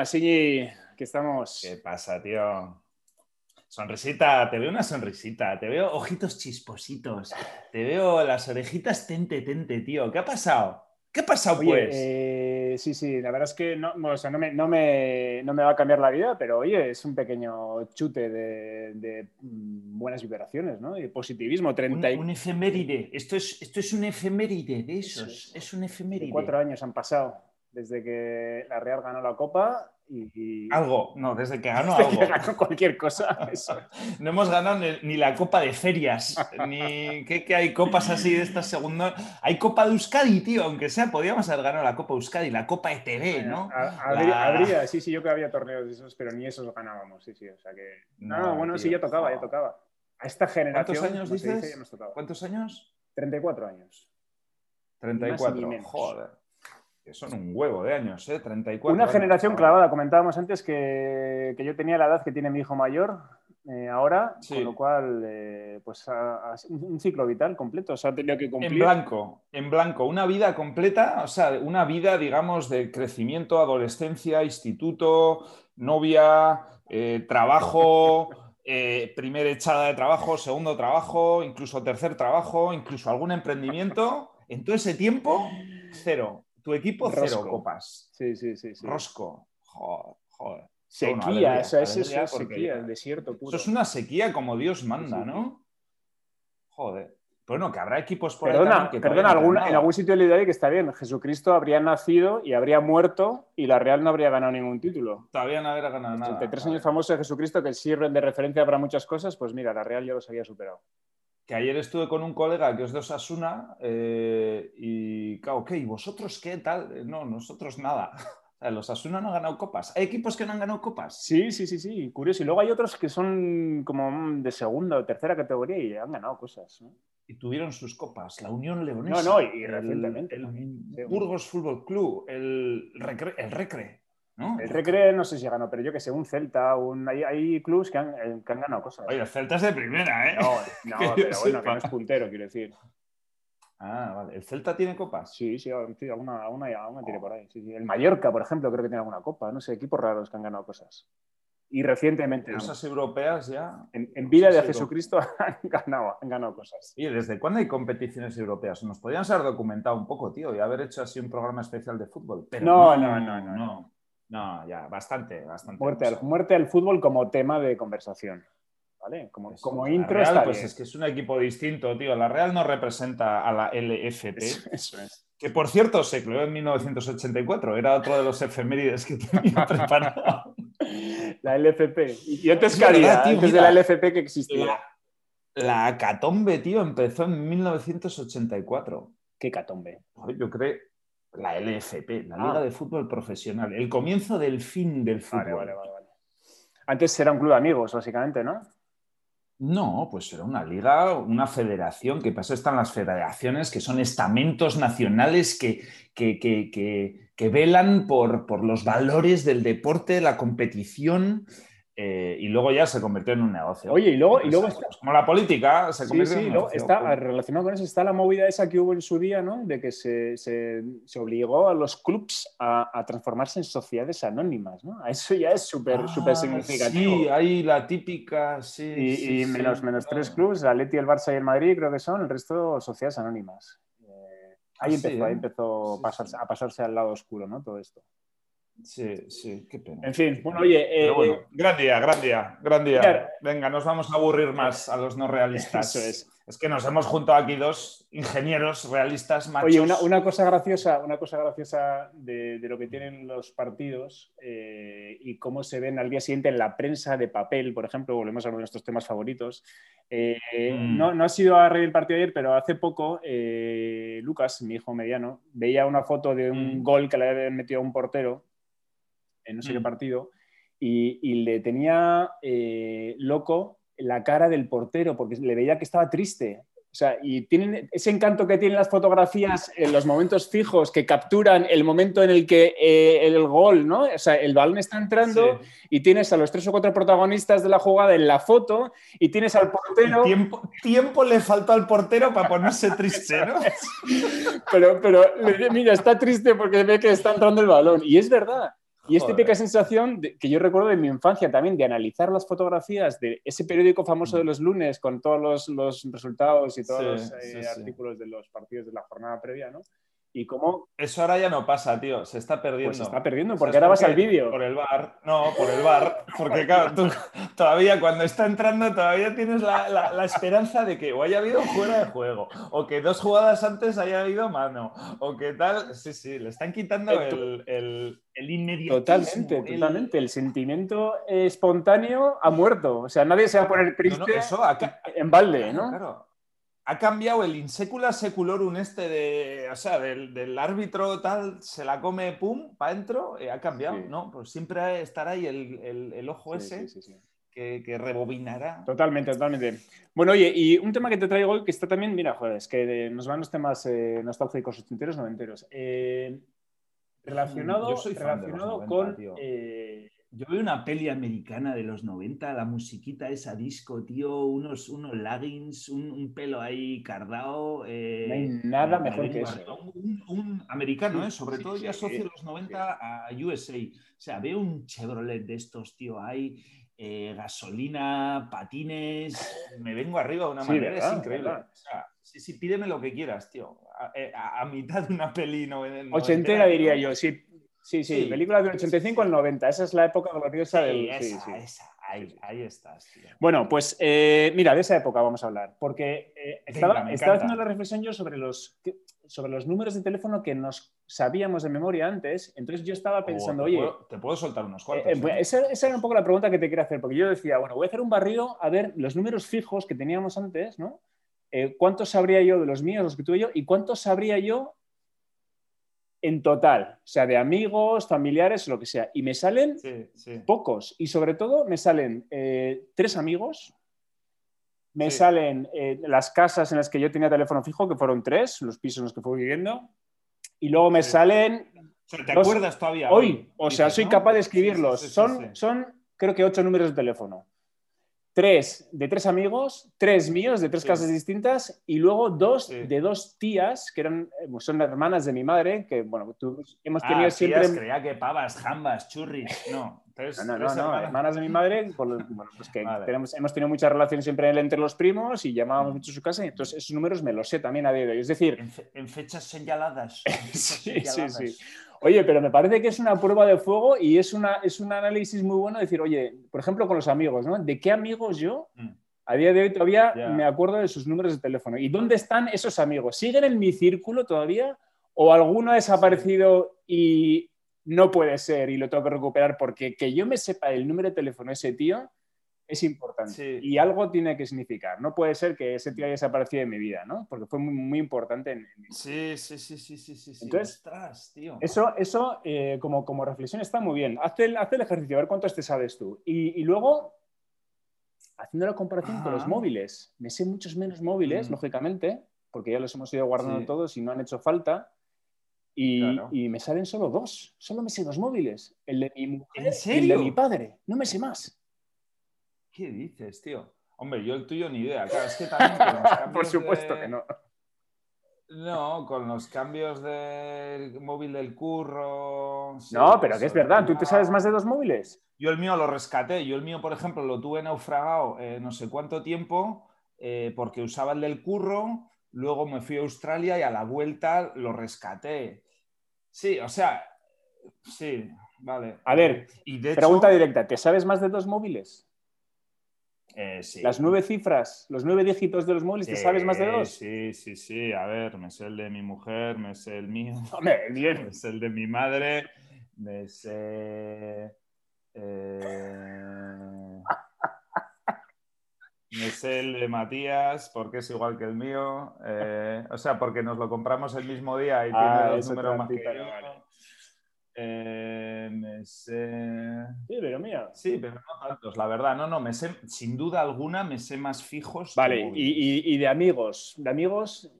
buenas, Iñi. Aquí estamos. ¿Qué pasa, tío? Sonrisita, te veo una sonrisita, te veo ojitos chispositos, te veo las orejitas tente, tente, tío. ¿Qué ha pasado? ¿Qué ha pasado, Oye, pues? eh, sí, sí, la verdad es que no, o sea, no, me, no, me, no me va a cambiar la vida, pero oye, es un pequeño chute de, de, mm, buenas vibraciones, ¿no? Y positivismo. 30 y- Un, un efeméride. Esto es, esto es un efeméride de esos. Eso Es un efeméride. cuatro años han pasado desde que la Real ganó la Copa y, Algo, no, desde que ganó desde que algo. ganó cualquier cosa. Eso. No hemos ganado ni, ni la Copa de Ferias, ni que, que hay copas así de esta segunda. Hay Copa de Euskadi, tío, aunque sea, podíamos haber ganado la Copa Euskadi, la Copa ETV, ¿no? Ha- Habría, La- habría- sí, sí, yo que había torneos de esos, pero ni esos ganábamos, sí, sí, o sea que... No, No, bueno, sí, ya tocaba, ya tocaba. A esta generación... ¿Cuántos años se dice, dices? ya nos. ¿Cuántos años? 34 años. 34. ni menos. Joder. Que son un huevo de años, ¿eh? 34. Una años, generación clavada, comentábamos antes que, que yo tenía la edad que tiene mi hijo mayor eh, ahora, Sí. con lo cual, eh, pues un ciclo vital completo, o sea, tenido que En cumplir. blanco, en blanco, una vida completa, o sea, una vida, digamos, de crecimiento, adolescencia, instituto, novia, eh, trabajo, eh, primera echada de trabajo, segundo trabajo, incluso tercer trabajo, incluso algún emprendimiento. En todo ese tiempo, cero. Tu equipo, cero Rosco. copas. Sí, sí, sí. sí. Rosco. Joder, joder. Bueno, Sequía, alegría, o sea, es eso, sequía, el desierto puro. Eso es una sequía como Dios manda. ¿no? Joder. Bueno, que habrá equipos por ahí Perdona, también que perdona algún- en algún sitio leí ahí que está bien. Jesucristo habría nacido y habría muerto y la Real no habría ganado ningún título. Todavía no habrá ganado nada. 33 Vale. años famosos de Jesucristo que sirven de referencia para muchas cosas, pues mira, la Real ya los había superado. Que ayer estuve con un colega que es de Osasuna eh, y, claro, ¿qué? ¿Y vosotros qué tal? Eh, No, nosotros nada. Los Osasuna no han ganado copas. ¿Hay equipos que no han ganado copas? Sí, sí, sí, sí, curioso. Y luego hay otros que son como de segunda o tercera categoría y han ganado cosas. ¿no? Y tuvieron sus copas. La Unión Leonesa. No, no, y recientemente El, Burgos Fútbol Club. El Recre. El Recre ¿no? El Recre no sé si ganó, pero yo que sé, un Celta, un... hay, hay clubs que han, eh, que han ganado cosas. Oye, el Celta es de primera, ¿eh? No, pero bueno, que no es puntero, quiero decir. Ah, vale. ¿El Celta tiene copas? Sí, sí, alguna, alguna, alguna tiene por ahí. sí, sí. El Mallorca, por ejemplo, creo que tiene alguna copa. No sé, equipos raros que han ganado cosas. Y recientemente, Cosas europeas ya. en, en vida de Jesucristo han ganado, han ganado cosas. Oye, ¿desde cuándo hay competiciones europeas? Nos podríamos haber documentado un poco, tío, y haber hecho así un programa especial de fútbol. Pero No, no, no, no, no, no. No, ya, bastante, bastante. Muerte al, muerte al fútbol como tema de conversación. ¿Vale? Como, Eso, como intro Real, está pues bien. es que es un equipo distinto, tío. La Real no representa a la LFP, Eso, eso es. que por cierto se creó en 1984. Era otro de los efemérides que tenía preparado. La LFP. Y y antes verdad, tío, de la LFP que existía. La, la Acatombe, tío, empezó en 1984. Qué catombe. Yo creo la LFP, la Ah. Liga de Fútbol Profesional, el comienzo del fin del fútbol. Vale, vale, vale, vale. Antes era un club de amigos, básicamente, ¿no? No, pues era una liga, una federación, que pasa están las federaciones, que son estamentos nacionales que, que, que- que- que velan por, por los valores del deporte, la competición, eh, y luego ya se convirtió en un negocio. Oye, y luego- y luego Pues, está- pues como la política se Sí, convierte sí, en un negocio. está relacionado con eso, está la movida esa que hubo en su día, ¿no? De que se, se- se obligó a los clubs a, a transformarse en sociedades anónimas, ¿no? Eso ya es súper Ah, súper significativo. Sí, hay la típica, sí. y sí, y sí, menos, menos claro. tres clubs, el Atleti, el Barça y el Madrid, creo que son, el resto sociedades anónimas. Eh, ahí Ah, sí, empezó, ahí ¿eh? empezó Sí, pasarse- sí. a pasarse al lado oscuro, ¿no? Todo esto. Sí, sí, qué pena. En fin, bueno, oye, eh, bueno, gran día, gran día, gran día. Claro. Venga, nos vamos a aburrir más a los no realistas. Eso es. Es que nos hemos juntado aquí dos ingenieros realistas machos. Oye, una, una cosa graciosa, una cosa graciosa de, de lo que tienen los partidos eh, y cómo se ven al día siguiente en la prensa de papel, por ejemplo, volvemos a uno de nuestros temas favoritos. Eh, Mm. no, no ha sido a reír el partido ayer, pero hace poco eh, Lucas, mi hijo mediano, veía una foto de un Mm. gol que le había metido a un portero en no sé qué Mm. partido y, y le tenía eh, loco la cara del portero porque le veía que estaba triste. O sea, y tienen ese encanto que tienen las fotografías en los momentos fijos que capturan el momento en el que eh, el gol, ¿no? O sea, el balón está entrando Sí. y tienes a los tres o cuatro protagonistas de la jugada en la foto y tienes al portero. Tiempo, tiempo le faltó al portero para ponerse triste, ¿no? Pero, pero mira, está triste porque ve que está entrando el balón. Y es verdad. Y es típica sensación que yo recuerdo de mi infancia también, de analizar las fotografías de ese periódico famoso de mm. los lunes con todos los, resultados y todos los eh, artículos de los partidos de la jornada previa, ¿no? Y cómo... Eso ahora ya no pasa, tío, se está perdiendo. Pues se está perdiendo, porque ahora vas al vídeo. Por el bar, no, por el bar, porque claro, tú todavía cuando está entrando todavía tienes la, esperanza de que o haya habido fuera de juego, o que dos jugadas antes haya habido mano, o que tal, sí, sí, le están quitando el, el, el Totalmente, totalmente, el sentimiento espontáneo ha muerto, o sea, nadie se va a poner triste eso en balde, ¿no? Claro ha cambiado el insecula seculorum este de, o sea, del, árbitro tal, se la come, pum, para adentro, eh, ha cambiado, ¿no? Pues siempre estará ahí el, ojo ese que, rebobinará. Totalmente, totalmente. Bueno, oye, y un tema que te traigo hoy que está también, mira, joder, es que nos van los temas eh, nostálgicos ochenteros, noventeros. Eh, relacionado, relacionado con... Yo veo una peli americana de los 90, la musiquita esa disco, tío, unos, unos leggings, un, pelo ahí cardado. Eh, no hay nada mejor que eso. Un, americano, ¿eh? sobre todo ya asocio los 90 a USA. O sea, veo un Chevrolet de estos, tío, ahí, eh, gasolina, patines, me vengo arriba de una manera, es increíble. O sea, sí, sí, pídeme lo que quieras, tío. A, mitad de una peli. No, Ochentera diría yo, sí Sí, sí, película del 85 al 90. Esa es la época gloriosa del. Esa, esa. Ahí, ahí estás. Tío. Bueno, pues eh, mira, de esa época vamos a hablar. Porque eh, estaba, haciendo la reflexión yo sobre los, sobre los números de teléfono que nos sabíamos de memoria antes. Entonces yo estaba oh, pensando, oye. te puedo soltar unos cuantos. Eh, esa, esa, era un poco la pregunta que te quería hacer. Porque yo decía, bueno, voy a hacer un barrido a ver los números fijos que teníamos antes, ¿no? ¿Cuántos sabría yo de los míos, los que tuve yo? ¿Y cuántos sabría yo en total, o sea, de amigos, familiares, lo que sea. Y me salen pocos. Y sobre todo me salen eh, tres amigos, me salen eh, las casas en las que yo tenía teléfono fijo, que fueron tres, los pisos en los que fui viviendo. Y luego me salen... ¿Te acuerdas todavía? Hoy, o sea, soy capaz de escribirlos. son, son, creo que ocho números de teléfono tres de tres amigos, tres míos de tres casas distintas y luego dos de dos tías que eran, eh, pues son hermanas de mi madre, que bueno, tú, hemos tenido ah, siempre... Tías, creía que pavas, jambas, churris, no. no, no, no, hermanas. de mi madre, bueno, pues que tenemos, hemos tenido mucha relación siempre entre los primos y llamábamos mm. mucho a su casa y entonces esos números me los sé también a día de hoy. Es decir... En, fechas señaladas. sí, sí, sí. Oye, pero me parece que es una prueba de fuego y es, una, es un análisis muy bueno decir, oye, por ejemplo, con los amigos, ¿no? ¿De qué amigos yo mm. a día de hoy todavía me acuerdo de sus números de teléfono? ¿Y dónde están esos amigos? ¿Siguen en mi círculo todavía? ¿O alguno ha desaparecido y no puede ser y lo tengo que recuperar? Porque que yo me sepa el número de teléfono de ese tío es importante y algo tiene que significar. No puede ser que ese tío haya desaparecido de mi vida, ¿no? Porque fue muy, muy importante en, mi Sí, sí, sí, sí, sí, sí. Entonces, tío. eso, eso eh, como, como reflexión está muy bien. Haz el, el ejercicio, a ver cuántos te sabes tú. Y, luego, haciendo la comparación con los móviles, me sé muchos menos móviles, mm. lógicamente, porque ya los hemos ido guardando todos y no han hecho falta. Y, y, me salen solo dos. Solo me sé dos móviles. El de mi mujer y el de mi padre. No me sé más. ¿Qué dices, tío? Hombre, yo el tuyo ni idea. Claro, es que también Por supuesto que no. No, con los cambios del móvil del curro. no, pero que es verdad, ¿tú te sabes más de dos móviles? Yo el mío lo rescaté. Yo el mío, por ejemplo, lo tuve naufragado eh, no sé cuánto tiempo eh, porque usaba el del curro. Luego me fui a Australia y a la vuelta lo rescaté. Sí, o sea, sí, vale. A ver, pregunta directa, ¿te sabes más de dos móviles? Eh, Las nueve cifras, los nueve dígitos de los móviles, ¿te sabes más de dos? Sí, sí, sí. A ver, me sé el de mi mujer, me sé el mío. Bien. Me sé el de mi madre, me sé. Eh, me sé el de Matías porque es igual que el mío. Eh, o sea, porque nos lo compramos el mismo día y ah, tiene el número más que eh, Sí, pero mía. Sí, pero no tantos, la verdad. No, no, me sé, sin duda alguna, me sé más fijos. Vale, y, de amigos. ¿De amigos?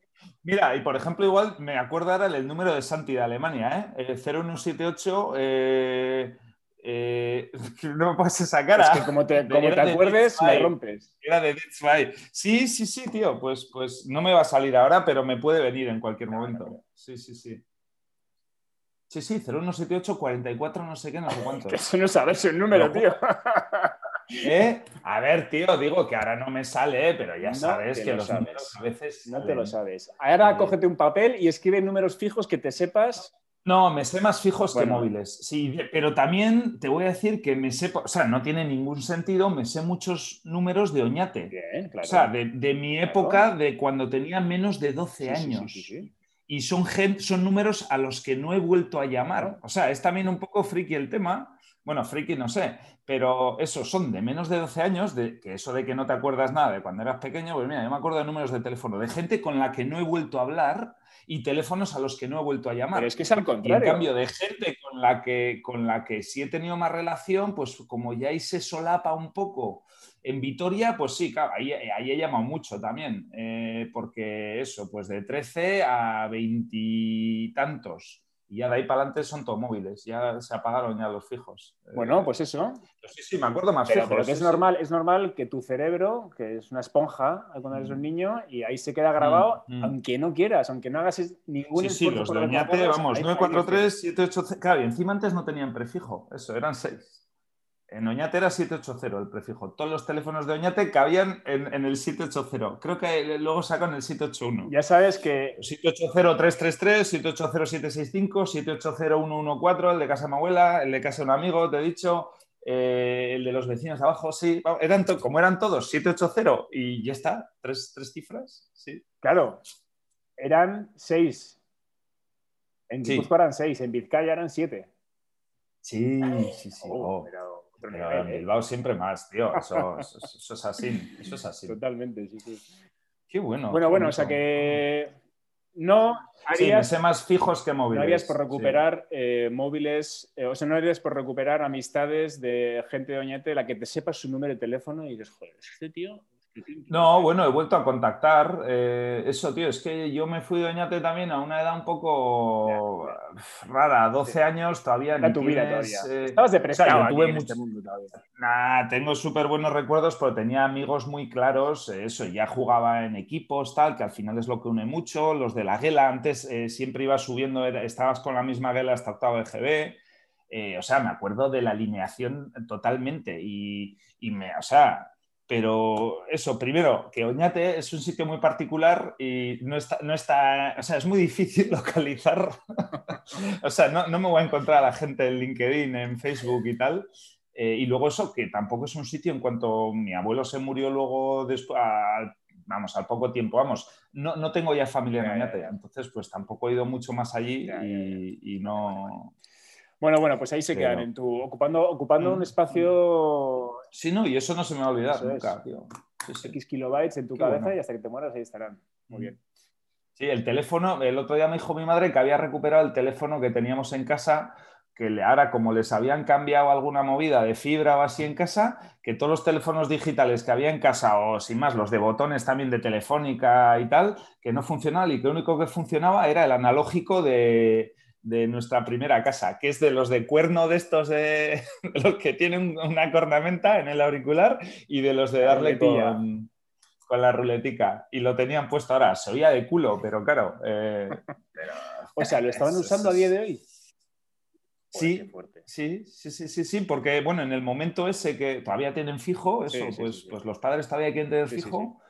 Mira, y por ejemplo, igual me acuerdo ahora el número de Santi de Alemania, ¿eh? 0178. Eh, eh, no me puedes esa cara. Es que como te, acuerdes, me rompes. Era de Dead Sí, sí, sí, tío. Pues, pues no me va a salir ahora, pero me puede venir en cualquier momento. Sí, sí, sí. Sí, sí, 0178 44 no sé qué, no sé cuánto. Eso no sabes el número, tío. ¿Eh? A ver, tío, digo que ahora no me sale, pero ya sabes que lo los sabes. números a veces. No te lo sabes. Ahora Eh. cógete un papel y escribe números fijos que te sepas. No, me sé más fijos Bueno. que móviles. Sí, pero también te voy a decir que me sé, o sea, no tiene ningún sentido, me sé muchos números de Oñate. Bien, claro. O sea, de, de mi Claro. época, de cuando tenía menos de 12 Sí, sí, sí, años. sí, sí. Y son, son números a los que no he vuelto a llamar. O sea, es también un poco friki el tema. Bueno, friki no sé, pero eso, son de menos de 12 años, de, que eso de que no te acuerdas nada de cuando eras pequeño, pues mira, yo me acuerdo de números de teléfono, de gente con la que no he vuelto a hablar y teléfonos a los que no he vuelto a llamar. Pero es que es al Y en contrario. cambio, de gente con la, que, con la que sí he tenido más relación, pues como ya ahí se solapa un poco. En Vitoria, pues sí, claro, ahí, ahí he llamado mucho también, eh, porque eso, pues de 13 a 20 y tantos. Y ya de ahí para adelante son todos móviles, ya se apagaron ya los fijos. Bueno, Eh, pues eso. sí, sí, me acuerdo más Pero, fijos. pero que sí, es sí. normal, es normal que tu cerebro, que es una esponja cuando eres un niño, y ahí se queda grabado, Mm, mm. aunque no quieras, aunque no hagas ningún Sí, sí, esfuerzo los por de que te Oñate, acuerdes, vamos, ahí- ahí 943, 780. Claro, y encima antes no tenían prefijo, eso, eran 6. En Oñate era 780 el prefijo. Todos los teléfonos de Oñate cabían en, en el 780. Creo que luego sacan el 781. Ya sabes que 780-333, 780-765, 780-114, el de casa de mi abuela, el de casa de un amigo, te he dicho, eh, el de los vecinos abajo, sí. Eran como eran todos 780 y ya está, tres, tres cifras, sí. Claro, eran seis. En Sí. Guipúzcoa eran seis, en Vizcaya eran siete. Sí, sí, sí. Oh, oh. pero otro Pero nivel, en ¿eh? Bilbao siempre más, tío. Eso, eso- eso es así. Eso es así. Totalmente, sí, sí. Qué bueno. bueno, bueno, o sea que no Sí, harías, sé más fijos que móviles. no harías por sí. recuperar eh, móviles, eh, o sea, no harías por recuperar amistades de gente de Oñate la que te sepas su número de teléfono y dices, joder, este tío. No, bueno, he vuelto a contactar. eh, eso, tío, es que yo me fui de Oñate también a una edad un poco rara, 12 años, todavía ni tu vida todavía. eh, Estabas o sea, depresivo yo aquí tuve en mucho- este mundo todavía. Nah, tengo súper buenos recuerdos, pero tenía amigos muy claros. eh, Eso, ya jugaba en equipos, tal, que al final es lo que une mucho. Los de la Guela, antes eh, siempre ibas subiendo, era- estabas con la misma Guela hasta octavo de GB. O sea, me acuerdo de la alineación totalmente. Y, y me, o sea, pero eso, primero, que Oñate es un sitio muy particular y no está, no está o sea, es muy difícil localizar. o sea, no, no me voy a encontrar a la gente en LinkedIn, en Facebook y tal. Eh, y luego eso, que tampoco es un sitio, en cuanto mi abuelo se murió luego, después, vamos, al poco tiempo, vamos, no, no tengo ya familia en Oñate, entonces pues tampoco he ido mucho más allí y, y no... Bueno, bueno, pues ahí se quedan, en tu, ocupando, ocupando un Mm. espacio Sí, no, y eso no se me va a olvidar Eso es. nunca, tío. Sí, sí. X kilobytes en tu Qué cabeza bueno. y hasta que te mueras ahí estarán. Muy bien. Sí, el teléfono, el otro día me dijo mi madre que había recuperado el teléfono que teníamos en casa, que ahora como les habían cambiado alguna movida de fibra o así en casa, que todos los teléfonos digitales que había en casa, o sin más, los de botones también de telefónica y tal, que no funcionaban y que lo único que funcionaba era el analógico de, de nuestra primera casa, que es de los de cuerno de estos, de, de los que tienen una cornamenta en el auricular y de los de darle con, con la ruletica. Y lo tenían puesto ahora, se oía de culo, pero claro. eh, pero- O sea, ¿lo estaban usando a día de hoy? Sí. Sí, sí, sí, sí, sí, porque bueno, en el momento ese que todavía tienen fijo, eso, Sí, sí, pues, sí, pues los padres todavía quieren tener fijo.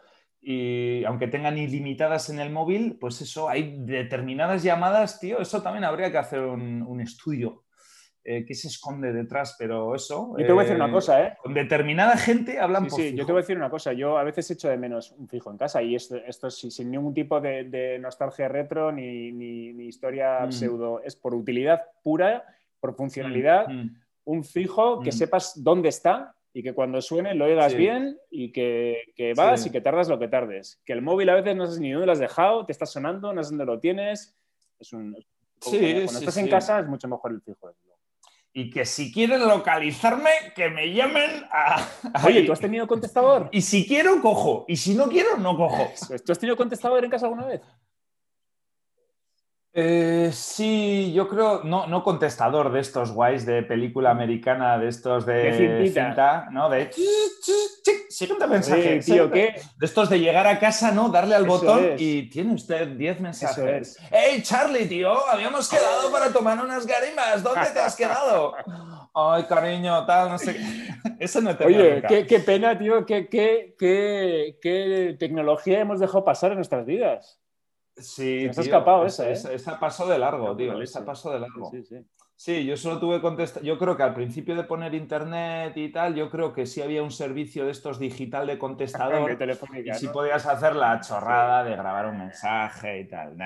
Y aunque tengan ilimitadas en el móvil, pues eso, hay determinadas llamadas, tío, eso también habría que hacer un, un estudio. Eh, ¿Qué se esconde detrás? Pero eso. Yo te voy a decir eh, una cosa, ¿eh? Con determinada gente hablan Sí, por sí, fijo. yo te voy a decir una cosa. Yo a veces echo de menos un fijo en casa y esto, esto sí, sin ningún tipo de, de nostalgia retro ni, ni- ni historia Mm. pseudo. Es por utilidad pura, por funcionalidad, Mm, mm. un fijo que Mm. sepas dónde está y que cuando suene lo oigas Sí. bien y que, que vas Sí. y que tardas lo que tardes. Que el móvil a veces no sabes ni dónde lo has dejado, te está sonando, no sabes dónde lo tienes. Es un, Sí, cuando estás en casa es mucho mejor el fijo. Y que si quieren localizarme, que me llamen a. Oye. ¿tú has tenido contestador? Y si quiero, cojo. Y si no quiero, no cojo. ¿Tú has tenido contestador en casa alguna vez? Eh, sí, yo creo, no, no contestador de estos guays de película americana, de estos de, cinta, ¿no? De siguiente mensaje. Tío. ¿qué? De estos de llegar a casa, ¿no? Darle al Eso botón es. y tiene usted 10 mensajes. es. ¡Hey, Charlie, tío! Habíamos quedado para tomar unas garimas. ¿Dónde te has quedado? Ay, cariño, tal, no sé qué. Eso no te Oye, qué, qué pena, tío, qué, qué, qué, qué tecnología hemos dejado pasar en nuestras vidas. Sí, Se tío, escapado esa, ¿eh? esa- esa pasó de largo, tío. Esa pasó de largo. Sí, sí. Sí, yo solo tuve contestar. Yo creo que al principio de poner internet y tal, yo creo que sí había un servicio de estos digital de De contestador y sí ¿no? podías hacer la chorrada de grabar un mensaje y tal.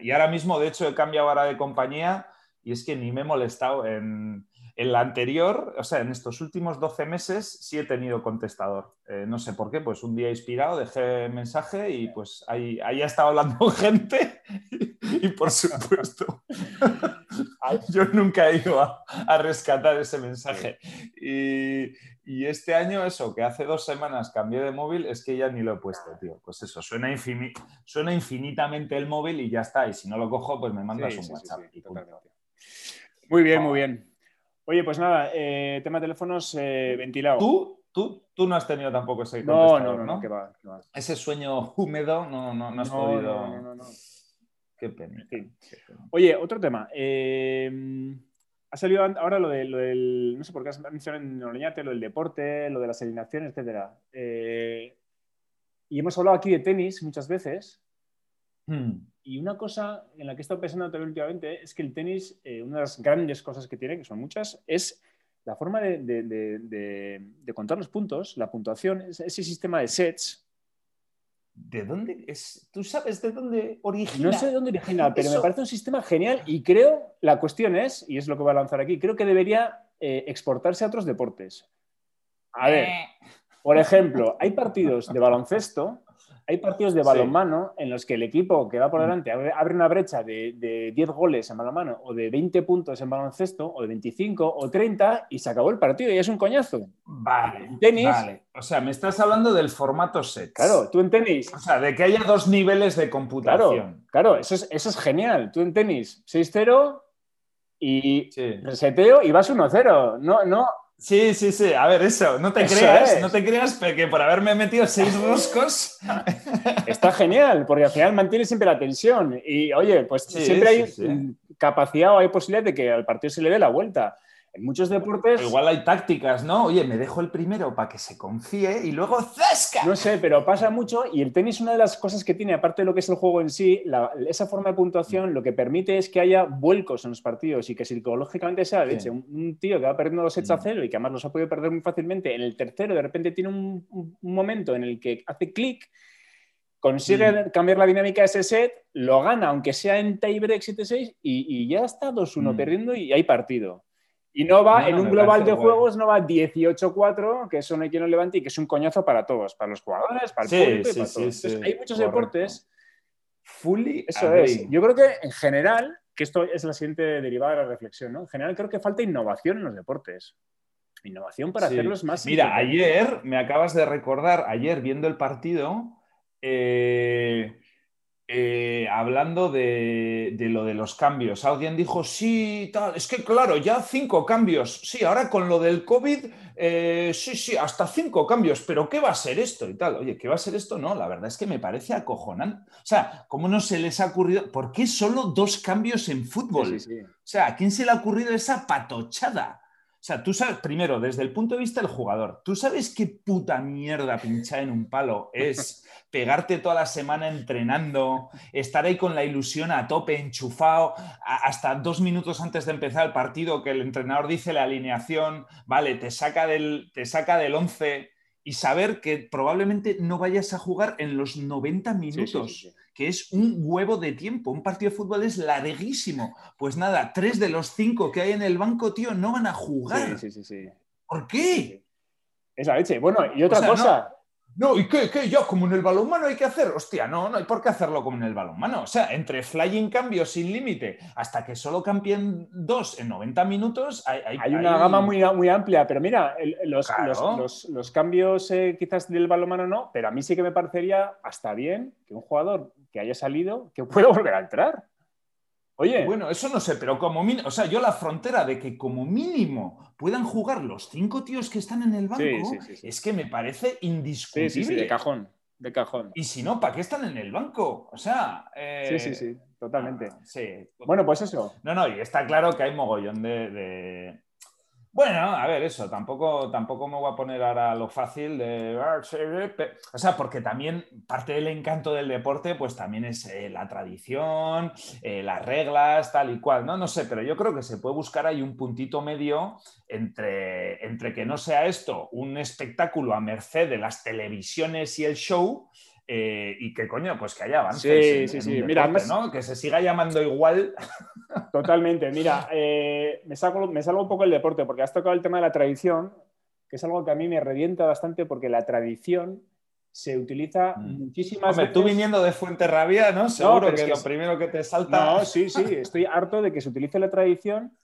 Y ahora mismo, de hecho, he cambiado ahora de compañía y es que ni me he molestado. En, en la anterior, o sea, en estos últimos 12 meses sí he tenido contestador. Eh, no sé por qué, pues un día inspirado dejé mensaje y pues ahí, ahí ha estado hablando gente y por supuesto yo nunca he ido a, a rescatar ese mensaje. Y, y este año eso, que hace dos semanas cambié de móvil, es que ya ni lo he puesto, tío. Pues eso, suena, suena infinitamente el móvil y ya está. Y si no lo cojo, pues me mandas Sí, un sí, WhatsApp. sí, y. Muy bien, muy bien. Oye, pues nada, eh, tema teléfonos eh, ventilado. ¿Tú, tú, tú no has tenido tampoco ese No, no, no, no, que va, que va. Ese sueño húmedo no, no, no has No, podido. no, no, no, no. Qué pena. Qué pena. Oye, otro tema. Eh, ha salido ahora lo, de- lo del. No sé por qué has mencionado en Oleñate, lo del deporte, lo de las alineaciones, etcétera. Eh, y hemos hablado aquí de tenis muchas veces. Hmm. Y una cosa en la que he estado pensando también últimamente es que el tenis, eh, una de las grandes cosas que tiene, que son muchas, es la forma de, de- de- de- de contar los puntos, la puntuación, es- ese sistema de sets. ¿De dónde es? ¿Tú sabes de dónde origina? No sé de dónde origina, pero me parece un sistema genial y creo, la cuestión es, y es lo que voy a lanzar aquí, creo que debería eh, exportarse a otros deportes. A ver, Eh. por ejemplo, hay partidos de baloncesto, hay partidos de Sí. balonmano en los que el equipo que va por delante abre, una brecha de, de 10 goles en balonmano o de 20 puntos en baloncesto o de 25 o 30 y se acabó el partido y es un coñazo. Vale. Tenis. Vale. O sea, me estás hablando del formato set. Claro, tú en tenis, O sea, de que haya dos niveles de claro, computación. claro, eso es, eso es genial. Tú en tenis 6-0 y Sí. reseteo y vas 1-0. No, no, sí, sí, sí. A ver, eso. No te Eso creas, es. no te creas que por haberme metido seis roscos. está genial, porque al final mantiene siempre la tensión. Y oye, pues Sí, siempre hay sí, capacidad o hay posibilidad de que al partido se le dé la vuelta. En muchos deportes, igual hay tácticas, ¿no? Oye, me dejo el primero para que se confíe y luego ¡zasca! no sé, pero pasa mucho. Y el tenis, una de las cosas que tiene, aparte de lo que es el juego en sí, la- esa forma de puntuación lo que permite es que haya vuelcos en los partidos y que psicológicamente sea, de Sí. hecho, un, un tío que va perdiendo los sets a Mm. cero y que además los ha podido perder muy fácilmente, en el tercero de repente tiene un, un- un momento en el que hace clic, consigue Mm. cambiar la dinámica de ese set, lo gana, aunque sea en tiebreak 7-6, y, y ya está 2-1 Mm. perdiendo y hay partido. Y no va No, en un global de juegos, no va 18-4, que eso no hay quien lo levante y que es un coñazo para todos, para los jugadores, para el Sí, público sí, para sí, todos. Entonces, hay muchos correcto. deportes, Fully eso es. Yo creo que en general, que esto es la siguiente derivada de la reflexión, ¿no? En general creo que falta innovación en los deportes. Innovación para hacerlos más. Mira, ayer me acabas de recordar, ayer viendo el partido, eh, eh, hablando de, de lo de los cambios. Alguien dijo, sí, tal, es que claro, ya cinco cambios. Sí, ahora con lo del COVID, eh, sí, sí, hasta cinco cambios. Pero ¿qué va a ser esto? Y tal. Oye, ¿qué va a ser esto? No, la verdad es que me parece acojonante. O sea, ¿cómo no se les ha ocurrido? ¿Por qué solo dos cambios en fútbol? Sí, sí, sí. O sea, ¿a quién se le ha ocurrido esa patochada? O sea, tú sabes, primero, desde el punto de vista del jugador, ¿tú sabes qué puta mierda pinchar en un palo es pegarte toda la semana entrenando, estar ahí con la ilusión a tope, enchufado, hasta dos minutos antes de empezar el partido que el entrenador dice la alineación, vale, te saca del, te saca del 11 y saber que probablemente no vayas a jugar en los 90 Sí, minutos? sí, sí, sí. Que es un huevo de tiempo. Un partido de fútbol es larguísimo. Pues nada, tres de los cinco que hay en el banco, tío, no van a jugar. Sí, sí, sí, sí. ¿Por qué? Es la leche. Bueno, y otra O sea, cosa. No, ¿y qué? ¿Qué? Ya, como en el balonmano hay que hacer. Hostia, no, no hay por qué hacerlo como en el balonmano. O sea, entre flying cambios sin límite hasta que solo cambien dos en 90 minutos, hay, hay- Hay una hay- gama muy, muy amplia, pero mira, el- los, Claro. los- los- los cambios eh, quizás del balonmano no, pero a mí sí que me parecería hasta bien que un jugador que haya salido, que pueda volver a entrar. Oye. Bueno, eso no sé, pero como mínimo, o sea, yo la frontera de que como mínimo puedan jugar los cinco tíos que están en el banco, Sí, sí, sí, sí. es que me parece indiscutible. sí, sí, de cajón. De cajón. Y si no, ¿para qué están en el banco? O sea. eh, Sí, sí, sí, totalmente. Sí. Bueno, pues eso. No, no, y está claro que hay mogollón de. de- Bueno, a ver, eso, tampoco, tampoco me voy a poner ahora lo fácil de. O sea, porque también parte del encanto del deporte, pues también es eh, la tradición, eh, las reglas, tal y cual, ¿no? No sé, pero yo creo que se puede buscar ahí un puntito medio entre, entre que no sea esto un espectáculo a merced de las televisiones y el show. Eh, y que coño, pues que haya avances. Sí, en- sí, en sí. Mira, además- ¿no? Que se siga llamando igual. Totalmente. Mira, eh, me, salgo, me salgo un poco del deporte porque has tocado el tema de la tradición, que es algo que a mí me revienta bastante porque la tradición se utiliza Mm. muchísimas Hombre, tú veces- viniendo de Fuenterrabía, ¿no? Seguro que, es que lo es- primero que te salta. No, sí, sí, estoy harto de que se utilice la tradición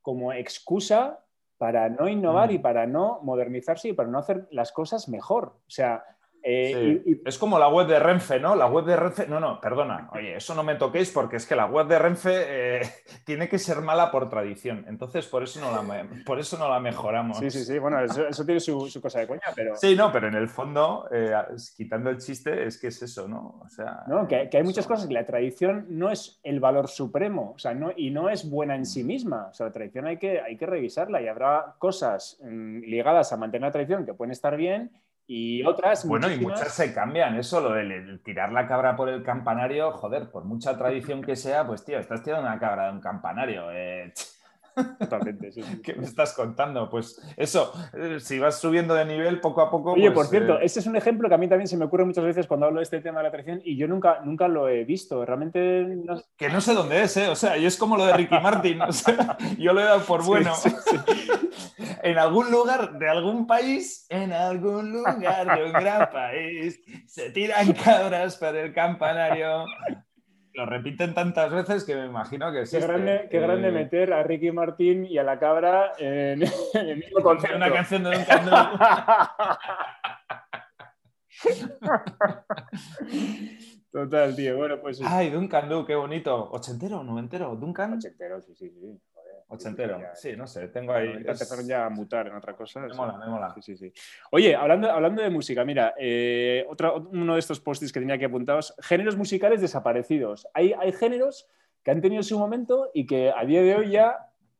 como excusa para no innovar Mm. y para no modernizarse y para no hacer las cosas mejor. O sea, eh, Sí. y- y- Es como la web de Renfe, ¿no? La web de Renfe. No, no, perdona. Oye, eso no me toquéis porque es que la web de Renfe eh, tiene que ser mala por tradición. Entonces, por eso no la, por eso no la mejoramos. sí, sí, sí, bueno, eso, eso tiene su, su cosa de coña, pero... Sí, no, pero en el fondo, eh, quitando el chiste, es que es eso, ¿no? O sea. ¿no? Que, que hay muchas eso. cosas que la tradición no es el valor supremo, o sea, no, y no es buena en sí misma. O sea, la tradición hay que, hay que revisarla y habrá cosas mm, ligadas a mantener la tradición que pueden estar bien y otras. Bueno, y muchas se cambian. Eso, lo de le- tirar la cabra por el campanario, joder, por mucha tradición que sea, pues tío, estás tirando una cabra de un campanario. eh, Totalmente, sí, sí. ¿Qué me estás contando? Pues eso, eh, si vas subiendo de nivel poco a poco. Oye, pues, por cierto, eh, este es un ejemplo que a mí también se me ocurre muchas veces cuando hablo de este tema de la tradición y yo nunca, nunca lo he visto. Realmente no- que no sé dónde es, ¿eh? O sea, y es como lo de Ricky Martin. o sea, yo lo he dado por bueno. Sí, En algún lugar de algún país, en algún lugar de un gran país, se tiran cabras para el campanario. Lo repiten tantas veces que me imagino que sí. Qué grande, qué grande meter a Ricky Martín y a la cabra en, en el mismo concepto. Una canción de Du. Total, tío. Bueno, pues. Ay, Duncan Du, qué bonito. ¿Ochentero o noventero? ¿Duncan? Ochentero, sí, sí, sí. Ochentero. Sí, no sé, tengo ahí. empezaron ya a mutar en otra cosa. Me mola, me mola. Sí, sí, sí. Oye, hablando, hablando de música, mira, eh, otro, uno de estos posts que tenía aquí apuntados, géneros musicales desaparecidos. Hay, hay géneros que han tenido su momento y que a día de hoy ya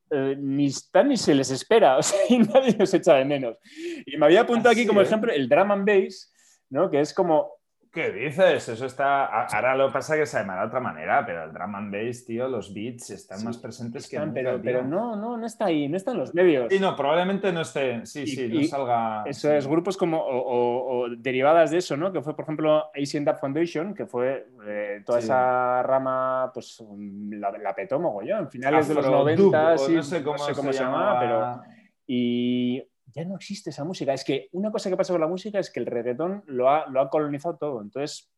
eh, ni están ni se les espera, o sea, y nadie los echa de menos. Y me había apuntado aquí Así como es. ejemplo el drum and bass, ¿no? que es como ¿Qué dices? Eso está. Ahora lo que pasa es que se llama de otra manera, pero el drum and bass, tío, los beats están Sí, más presentes que están, nunca, pero, tío. pero no, no, no está ahí, no está en los medios. Sí, no, probablemente no esté. Sí, Y- sí, no salga. Eso sí. es, grupos como, o, o- o derivadas de eso, ¿no? Que fue, por ejemplo, Asian Dub Foundation, que fue eh, toda Sí. esa rama, pues mm, la, la petó mogollón, finales de los Afrodub, 90, o sí, no sé cómo, se, se llamaba, pero... Y ya no existe esa música. Es que una cosa que pasa con la música es que el reggaetón lo ha, lo ha colonizado todo. Entonces,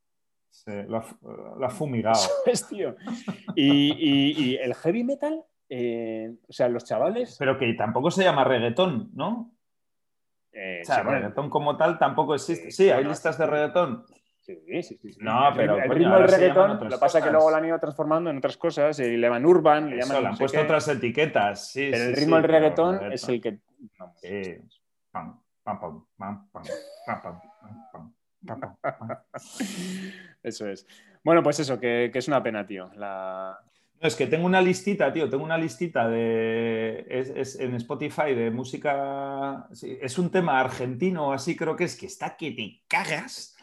Sí, lo ha fumigado. eso es, tío. Y, y- y el heavy metal, eh, o sea, los chavales... Pero que tampoco se llama reggaetón, ¿no? eh, O sea, sí, bueno, reggaetón como tal tampoco existe. Sí, hay listas de reggaetón. Sí, sí, sí, sí. No, pero, el ritmo del reggaetón, lo que pasa es que luego lo han ido transformando en otras cosas, y le llaman urban, le Eso, llaman le no han puesto qué, otras etiquetas. Sí, pero el ritmo del reggaetón. es el que... vamos, Sí. Pam, pam, pam, pam, pam, pam, pam, pam, pam, pam, pam. Eso es. Bueno, pues eso, que, que es una pena, tío. La... No, es que tengo una listita, tío, tengo una listita de. Es, es en Spotify de música. sí, es un tema argentino, así creo que es, que está que te cagas.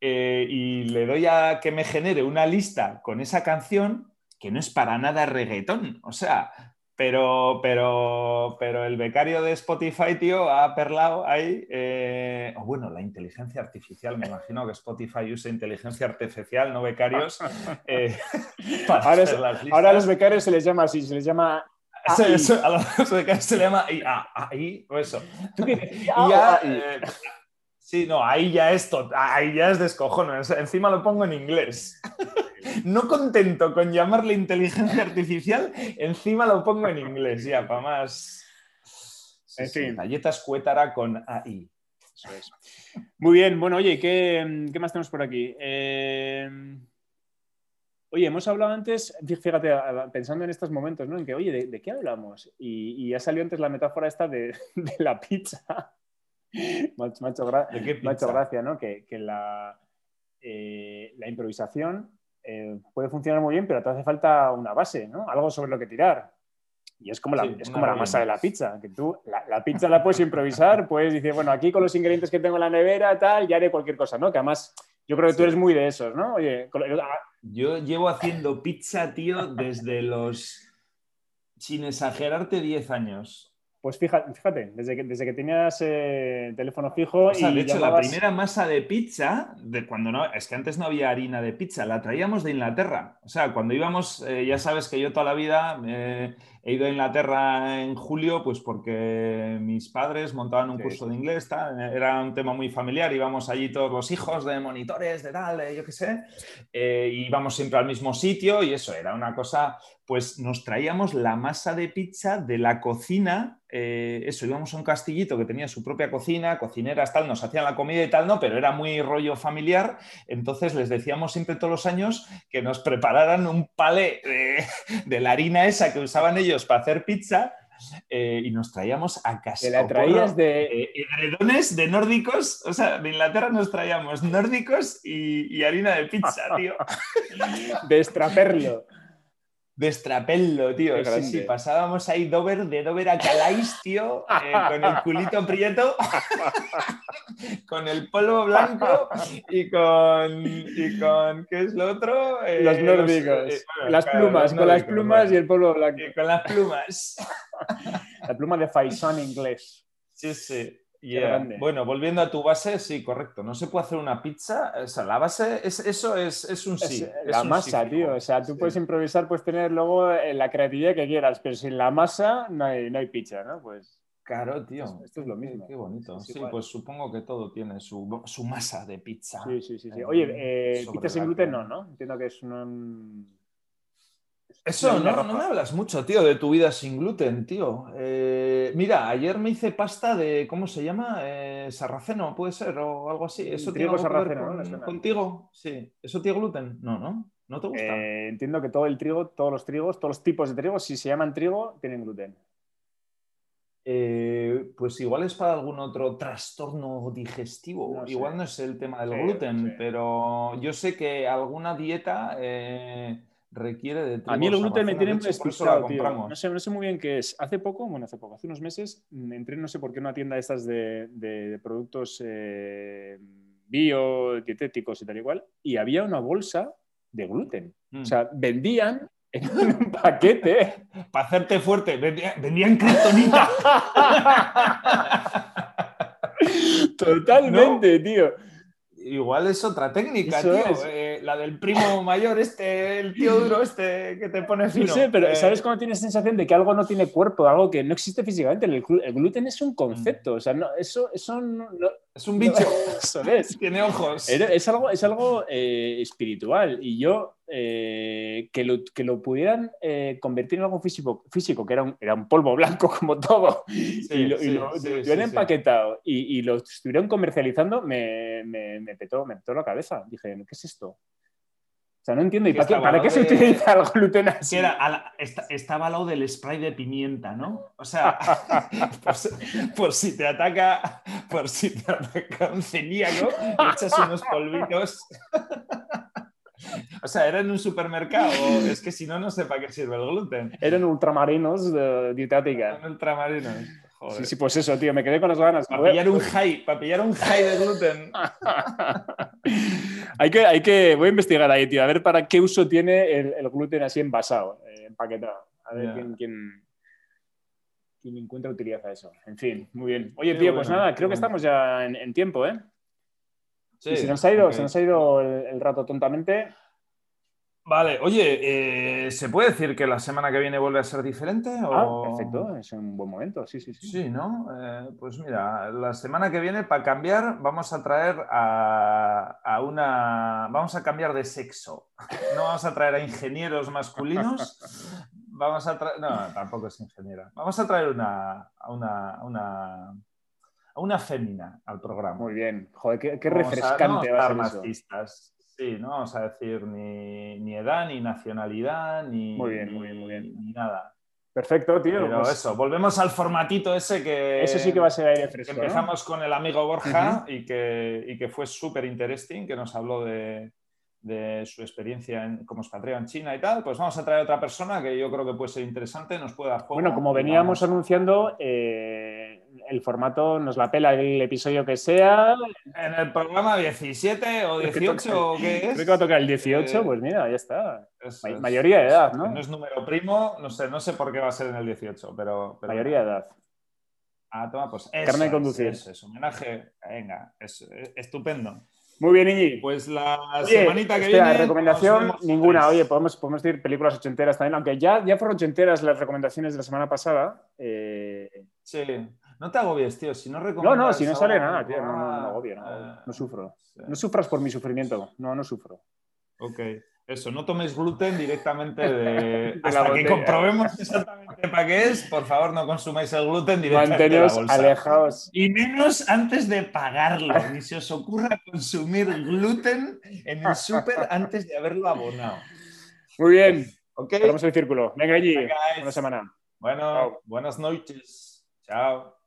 eh, y le doy a que me genere una lista con esa canción que no es para nada reggaetón. O sea, pero, pero, pero el becario de Spotify, tío, ha perlado ahí. eh, o bueno, la inteligencia artificial, me imagino que Spotify usa inteligencia artificial, no becarios. eh, Ahora, es- ahora a los becarios se les llama así, se les llama... Eso, a los becarios se le llama AI, o eso. ¿Tú qué IA eh, sí, no, ahí ya es ahí ya es descojono. Encima lo pongo en inglés. No contento con llamarle inteligencia artificial, encima lo pongo en inglés ya, para más. Sí, En sí. Galletas Cuétara con AI. Eso es. Muy bien, bueno, oye, ¿qué, qué más tenemos por aquí? Eh, Oye, hemos hablado antes, fíjate, pensando en estos momentos, ¿no? En que, oye, ¿de, qué hablamos? Y, y, ha salido antes la metáfora esta de, la pizza. macho, gracia, ¿no? Que, la, eh, la improvisación eh, puede funcionar muy bien, pero te hace falta una base, ¿no? Algo sobre lo que tirar. Y es como la, es como la masa de la pizza, que tú la, pizza la puedes improvisar, puedes decir, bueno, aquí con los ingredientes que tengo en la nevera, tal, ya haré cualquier cosa, ¿no? Que además yo creo que tú eres muy de esos, ¿no? Oye, ah, yo llevo haciendo pizza, tío, desde los, sin exagerarte, 10 años. Pues fíjate, desde que, desde que tenías eh, teléfono fijo. O sea, de hecho, la primera masa de pizza, de cuando no, es que antes no había harina de pizza, la traíamos de Inglaterra. O sea, cuando íbamos, eh, ya sabes que yo toda la vida eh, he ido a Inglaterra en julio, pues porque mis padres montaban un curso de inglés, era un tema muy familiar, íbamos allí todos los hijos de monitores, de tal, yo qué sé, íbamos siempre al mismo sitio y eso era una cosa pues nos traíamos la masa de pizza de la cocina, eh, eso, íbamos a un castillito que tenía su propia cocina, cocineras, tal, nos hacían la comida y tal, no, pero era muy rollo familiar, entonces les decíamos siempre todos los años que nos prepararan un palé de, la harina esa que usaban ellos para hacer pizza, eh, y nos traíamos a casa. la traías de eh, edredones de nórdicos, o sea, de Inglaterra nos traíamos nórdicos y, y harina de pizza, tío. de extraperlo de estrapello, tío. Sí, sí, pasábamos ahí Dover, de Dover a Calais, tío, eh, con el culito prieto, con el polvo blanco y con, y con ¿qué es lo otro? Eh, los nórdicos. Eh, las plumas, con las plumas y el polvo blanco. con las plumas. La pluma de Faison inglés. Sí, sí. Bueno, volviendo a tu base, sí, correcto. No se puede hacer una pizza. O sea, la base, es, eso es, un sí. la masa, tío. O sea, tú puedes improvisar, puedes tener luego eh, la creatividad que quieras, pero sin la masa no hay, no hay pizza, ¿no? Pues. Claro, tío. Esto es lo mismo. Qué bonito. Sí, pues supongo que todo tiene su, masa de pizza. Sí, sí, sí. Oye, eh, pizza sin gluten no, ¿no? Entiendo que es un eso, no, no, me hablas mucho, tío, de tu vida sin gluten, tío. Eh, mira, ayer me hice pasta de, ¿cómo se llama? Eh, sarraceno, puede ser, o algo así. ¿Eso tiene sarraceno, contigo? Sí. ¿Eso tiene gluten? No, ¿no? ¿No te gusta? Eh, entiendo que todo el trigo, todos los trigos, todos los tipos de trigo, si se llaman trigo, tienen gluten. pues igual es para algún otro trastorno digestivo. igual no es el tema del gluten, pero yo sé que alguna dieta requiere de A mí el gluten me tiene despistado, tío. No sé, no sé muy bien qué es. Hace poco, bueno, hace poco, hace unos meses, entré no sé por qué en una tienda de estas de, productos eh, bio, dietéticos y tal igual, y había una bolsa de gluten. O mm. sea, vendían en un paquete. Para hacerte fuerte, vendían criptonita. Totalmente, tío. Igual es otra técnica, tío. Eh, la del primo mayor, este, el tío duro, este que te pone fino. No sé, pero eh, ¿sabes cuando tienes sensación de que algo no tiene cuerpo, algo que no existe físicamente? El, gluten es un concepto, o sea, no, eso, eso no, es un bicho. Tiene ojos. Es algo, es algo eh, espiritual. Y yo, que, lo, que lo pudieran convertir en algo físico, físico que era un, era un polvo blanco como todo, y lo, hubieran empaquetado y, y, lo estuvieran comercializando, me, me, me, petó, me petó la cabeza. Dije, ¿qué es esto? O sea, no entiendo. ¿Y para qué, se utiliza el gluten así? estaba al lado del spray de pimienta, ¿no? O sea, por, si te ataca, por si te ataca un celíaco, echas unos polvitos. O sea, ¿era en un supermercado? Es que si no, no sé para qué sirve el gluten. Eran ultramarinos de dietética. Eran ultramarinos. Sí, sí, pues eso, tío, me quedé con las ganas. Para pillar un high, para pillar un high de gluten. hay, que, hay que, voy a investigar ahí, tío, a ver para qué uso tiene el, gluten así envasado, eh, empaquetado. A ver quién, quién, quién, encuentra utilidad a eso. En fin, muy bien. Oye, tío, pues nada, creo que estamos ya en, tiempo, ¿eh? Sí, se nos ha ido, se nos ha ido el rato tontamente. Vale, oye, eh, ¿se puede decir que la semana que viene vuelve a ser diferente? Ah, perfecto, es un buen momento, sí, sí, sí. Sí, ¿no? Eh, pues mira, la semana que viene, para cambiar, vamos a traer a, una. Vamos a cambiar de sexo. No vamos a traer a ingenieros masculinos. Vamos a traer. No, tampoco es ingeniera. Vamos a traer una, a una, una, a una fémina al programa. Muy bien. Joder, qué, refrescante va a ser Sí, no vamos a decir ni, ni edad, ni nacionalidad, ni, Muy bien, muy bien, muy bien. ni nada. Perfecto, tío. Pero pues eso, volvemos al formatito ese que, eso sí que va a ser aire fresco. ¿no? empezamos con el amigo Borja y, que, y que fue súper interesting, que nos habló de, de su experiencia en- como expatriado en China y tal. Pues vamos a traer otra persona que yo creo que puede ser interesante, nos puede dar juego. Bueno, como veníamos vamos- anunciando, eh, el formato nos la pela el episodio que sea. En el programa 17 o 18 o qué es. Creo que va a tocar el 18, Eh, pues mira, ya está. Es. mayoría de edad, ¿no? No es número primo, no sé, no sé por qué va a ser en el 18, pero. pero Mayoría de edad. Ah, toma, pues eso Carne de conducir. eso es, homenaje. Venga, es, es- estupendo. Muy bien, Iñi. Pues la Oye, semanita que espera, viene. recomendación ninguna. tres. Oye, podemos, podemos decir películas ochenteras también, aunque ya, ya fueron ochenteras las recomendaciones de la semana pasada. Eh, Sí, no te agobies, tío. Si no No, recomiendas. no, si no sale nada, tío. No, no, no, programa, agobio, no, eh, no sufro. No sufras por mi sufrimiento. No, no sufro. Ok, eso, no tomes gluten directamente de. la Hasta que botella. comprobemos exactamente para qué es, por favor, no consumáis el gluten directamente de la Manteneos bolsa. alejados. Y menos antes de pagarlo. Ni se os ocurra consumir gluten en el súper antes de haberlo abonado. Muy bien. Ok, Cerramos el círculo. Venga, allí. Buena semana. bueno, Chao. buenas noches. Chao.